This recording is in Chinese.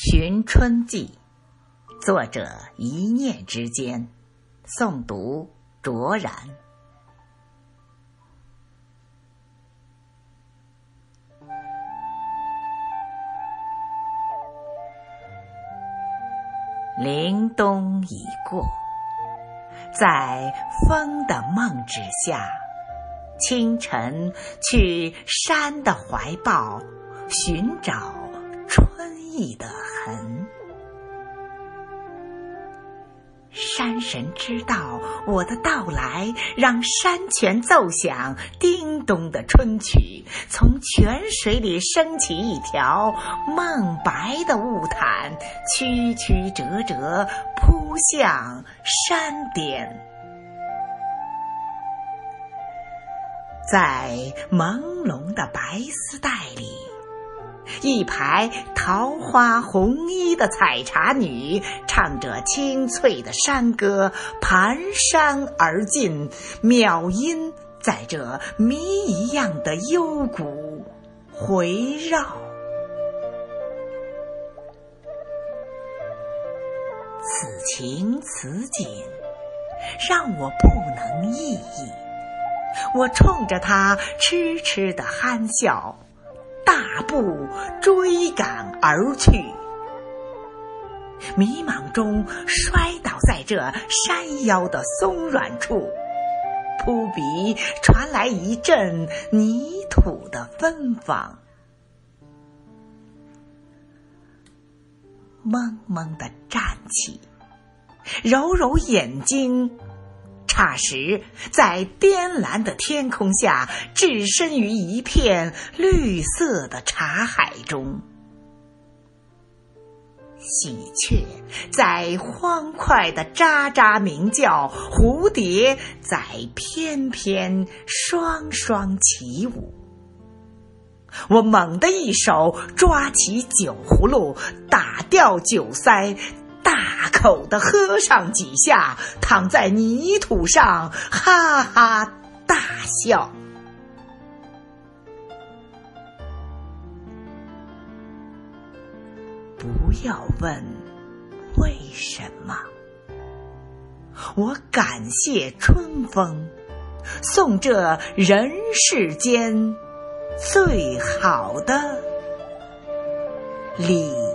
寻春记》，作者一念之间，诵读卓然。凛冬已过，在风的梦之下，清晨去山的怀抱寻找春意的痕。山神知道我的到来，让山泉奏响叮咚的春曲，从泉水里升起一条梦白的雾毯，曲曲折折扑向山巅。在朦胧的白丝带里。一排桃花红衣的采茶女，唱着清脆的山歌，蹒跚而进，渺音在这谜一样的幽谷回绕。此情此景，让我不能抑抑，我冲着他痴痴的憨笑。大步追赶而去，迷茫中摔倒在这山腰的松软处，扑鼻传来一阵泥土的芬芳，懵懵的站起，揉揉眼睛。霎时，在颠蓝的天空下，置身于一片绿色的茶海中。喜鹊在欢快的喳喳鸣叫，蝴蝶在翩翩双双起舞。我猛地一手抓起酒葫芦，打掉酒塞。大口的喝上几下，躺在泥土上，哈哈大笑。不要问为什么，我感谢春风，送这人世间最好的礼。